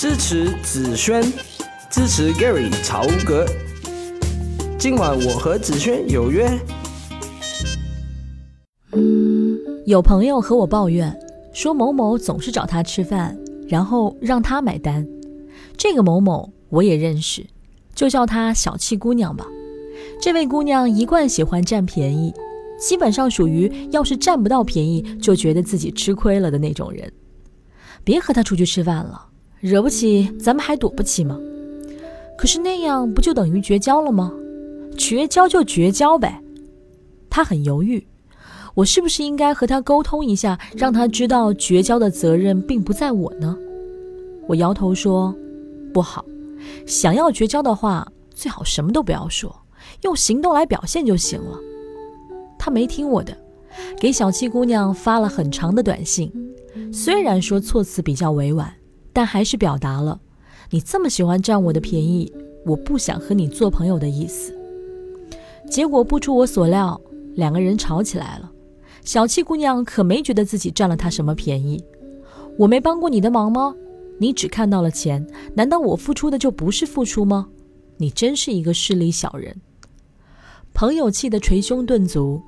支持子轩，支持 Gary 曹格。今晚我和子轩有约。嗯有朋友和我抱怨说，某某总是找他吃饭，然后让他买单。这个某某我也认识，就叫她小气姑娘吧。这位姑娘一贯喜欢占便宜，基本上属于要是占不到便宜就觉得自己吃亏了的那种人。别和她出去吃饭了。惹不起，咱们还躲不起吗？可是那样不就等于绝交了吗？绝交就绝交呗。他很犹豫，我是不是应该和他沟通一下，让他知道绝交的责任并不在我呢？我摇头说，不好。想要绝交的话，最好什么都不要说，用行动来表现就行了。他没听我的，给小七姑娘发了很长的短信，虽然说措辞比较委婉。但还是表达了，你这么喜欢占我的便宜，我不想和你做朋友的意思。结果不出我所料，两个人吵起来了。小气姑娘可没觉得自己占了他什么便宜，我没帮过你的忙吗？你只看到了钱，难道我付出的就不是付出吗？你真是一个势利小人。朋友气得捶胸顿足，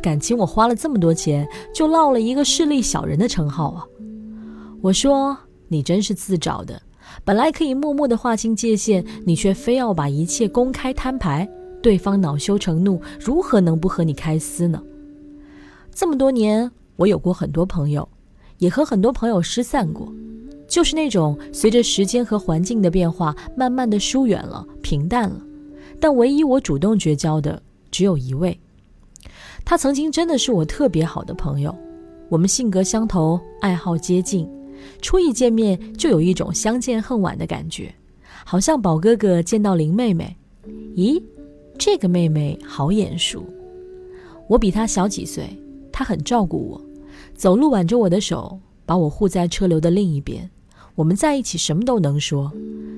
感情我花了这么多钱，就落了一个势利小人的称号啊！我说。你真是自找的，本来可以默默地划清界限，你却非要把一切公开摊牌，对方恼羞成怒，如何能不和你开撕呢？这么多年，我有过很多朋友，也和很多朋友失散过，就是那种随着时间和环境的变化，慢慢的疏远了，平淡了。但唯一我主动绝交的，只有一位，他曾经真的是我特别好的朋友，我们性格相投，爱好接近。初一见面就有一种相见恨晚的感觉，好像宝哥哥见到林妹妹。咦，这个妹妹好眼熟。我比她小几岁，她很照顾我，走路挽着我的手，把我护在车流的另一边。我们在一起什么都能说，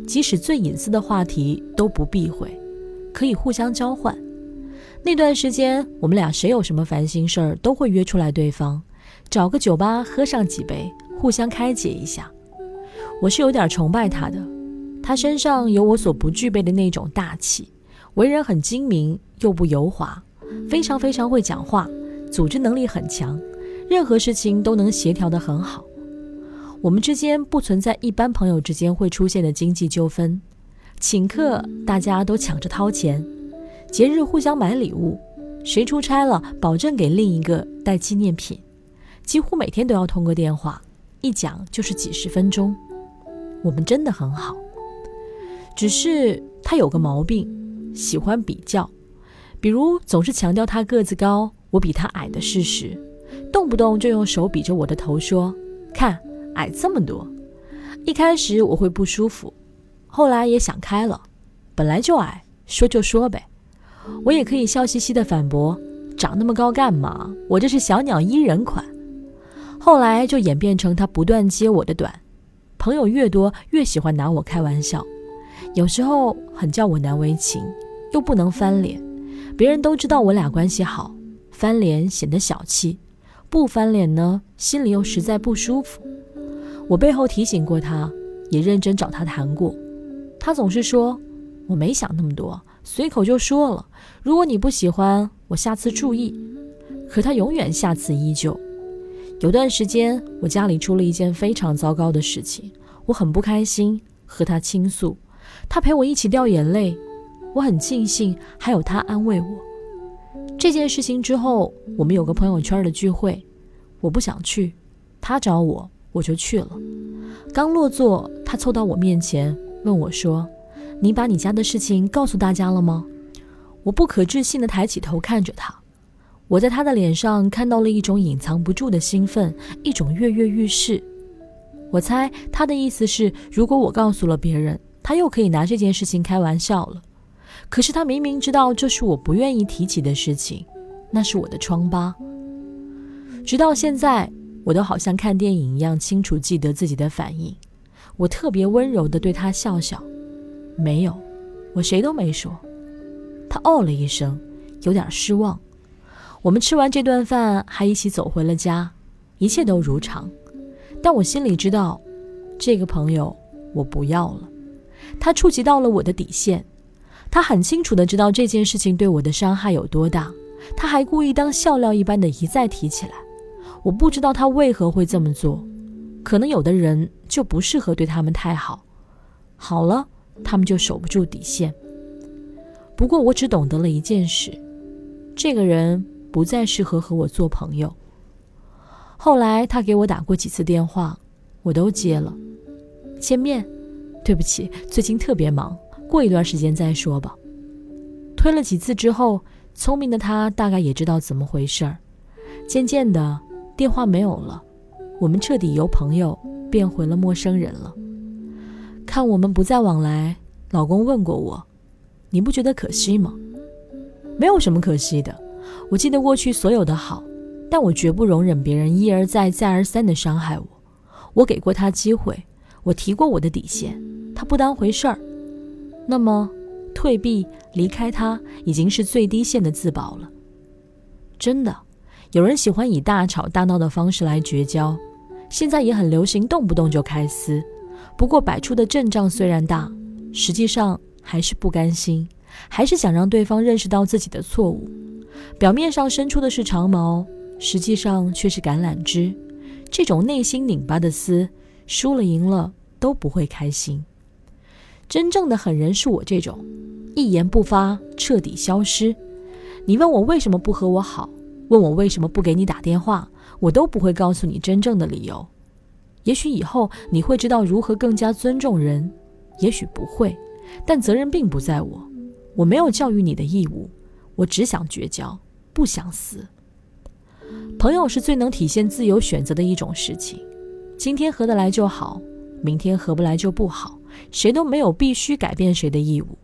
即使最隐私的话题都不避讳，可以互相交换。那段时间，我们俩谁有什么烦心事儿，都会约出来对方，找个酒吧喝上几杯。互相开解一下，我是有点崇拜他的，他身上有我所不具备的那种大气，为人很精明又不油滑，非常非常会讲话，组织能力很强，任何事情都能协调得很好。我们之间不存在一般朋友之间会出现的经济纠纷，请客大家都抢着掏钱，节日互相买礼物，谁出差了保证给另一个带纪念品，几乎每天都要通个电话。一讲就是几十分钟，我们真的很好。只是他有个毛病，喜欢比较，比如总是强调他个子高，我比他矮的事实，动不动就用手比着我的头说：“看，矮这么多。”一开始我会不舒服，后来也想开了，本来就矮，说就说呗。我也可以笑嘻嘻的反驳：“长那么高干嘛？我这是小鸟依人款。”后来就演变成他不断揭我的短，朋友越多越喜欢拿我开玩笑，有时候很叫我难为情，又不能翻脸，别人都知道我俩关系好，翻脸显得小气，不翻脸呢心里又实在不舒服。我背后提醒过他，也认真找他谈过，他总是说我没想那么多，随口就说了，如果你不喜欢，我下次注意。可他永远下次依旧。有段时间，我家里出了一件非常糟糕的事情，我很不开心，和他倾诉，他陪我一起掉眼泪，我很庆幸还有他安慰我。这件事情之后，我们有个朋友圈的聚会，我不想去，他找我，我就去了。刚落座，他凑到我面前问我说：“你把你家的事情告诉大家了吗？”我不可置信地抬起头看着他。我在他的脸上看到了一种隐藏不住的兴奋，一种跃跃欲试。我猜他的意思是，如果我告诉了别人，他又可以拿这件事情开玩笑了。可是他明明知道这是我不愿意提起的事情，那是我的疮疤。直到现在，我都好像看电影一样清楚记得自己的反应。我特别温柔地对他笑笑，没有，我谁都没说。他哦了一声，有点失望。我们吃完这顿饭，还一起走回了家，一切都如常。但我心里知道，这个朋友我不要了。他触及到了我的底线，他很清楚的知道这件事情对我的伤害有多大，他还故意当笑料一般的一再提起来。我不知道他为何会这么做，可能有的人就不适合对他们太好，好了，他们就守不住底线。不过我只懂得了一件事，这个人不再适合和我做朋友。后来他给我打过几次电话，我都接了。见面，对不起，最近特别忙，过一段时间再说吧。推了几次之后，聪明的他大概也知道怎么回事儿。渐渐的，电话没有了，我们彻底由朋友变回了陌生人了。看我们不再往来，老公问过我：“你不觉得可惜吗？”没有什么可惜的，我记得过去所有的好。但我绝不容忍别人一而再、再而三的伤害我。我给过他机会，我提过我的底线，他不当回事儿。那么，退避、离开他已经是最低限的自保了。真的，有人喜欢以大吵大闹的方式来绝交，现在也很流行动不动就开撕。不过摆出的阵仗虽然大，实际上还是不甘心，还是想让对方认识到自己的错误。表面上伸出的是长矛。实际上却是橄榄枝，这种内心拧巴的撕，输了赢了都不会开心。真正的狠人是我这种，一言不发，彻底消失。你问我为什么不和我好，问我为什么不给你打电话，我都不会告诉你真正的理由。也许以后你会知道如何更加尊重人，也许不会，但责任并不在我，我没有教育你的义务，我只想绝交，不想死。朋友是最能体现自由选择的一种事情，今天合得来就好，明天合不来就不好，谁都没有必须改变谁的义务。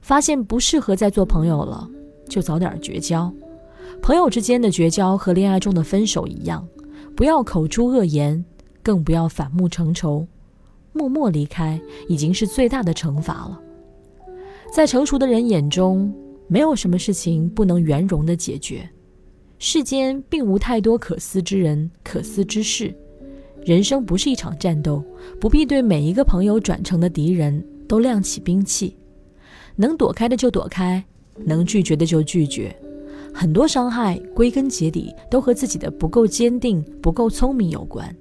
发现不适合再做朋友了，就早点绝交。朋友之间的绝交和恋爱中的分手一样，不要口出恶言，更不要反目成仇，默默离开已经是最大的惩罚了。在成熟的人眼中，没有什么事情不能圆融的解决。世间并无太多可思之人、可思之事，人生不是一场战斗，不必对每一个朋友转成的敌人都亮起兵器。能躲开的就躲开，能拒绝的就拒绝。很多伤害归根结底都和自己的不够坚定、不够聪明有关。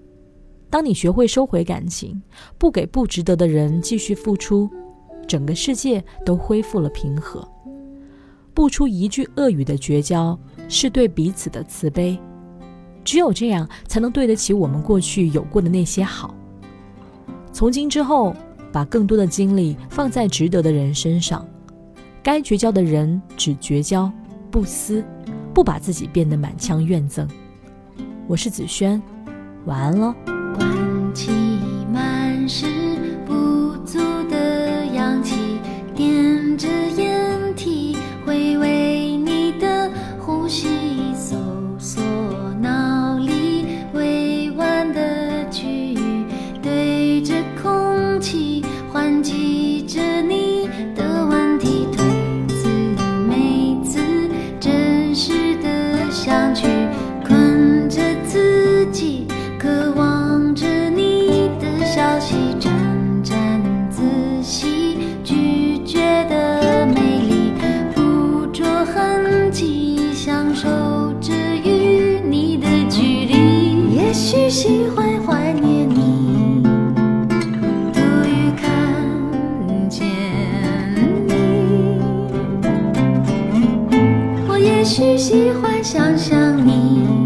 当你学会收回感情，不给不值得的人继续付出，整个世界都恢复了平和。不出一句恶语的绝交。是对彼此的慈悲，只有这样才能对得起我们过去有过的那些好。从今之后，把更多的精力放在值得的人身上，该绝交的人只绝交，不撕，不把自己变得满腔怨憎。我是子轩，晚安喽。许喜欢想象你。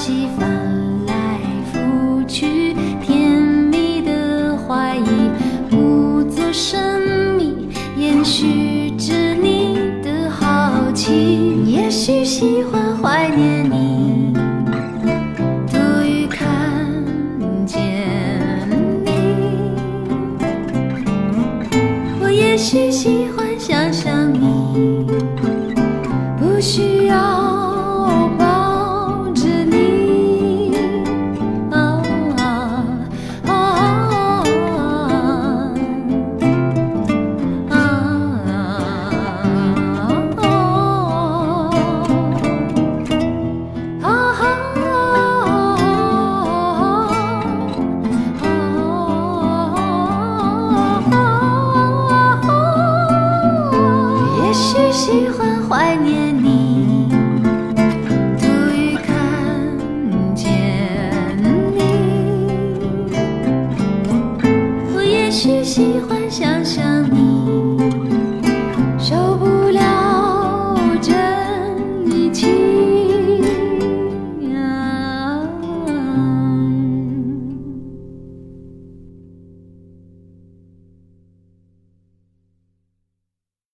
起翻来覆去，甜蜜的怀疑，故作神秘，延续着你的好奇。也许喜欢怀念你，终于看见你。我也许喜欢。喜欢想象你。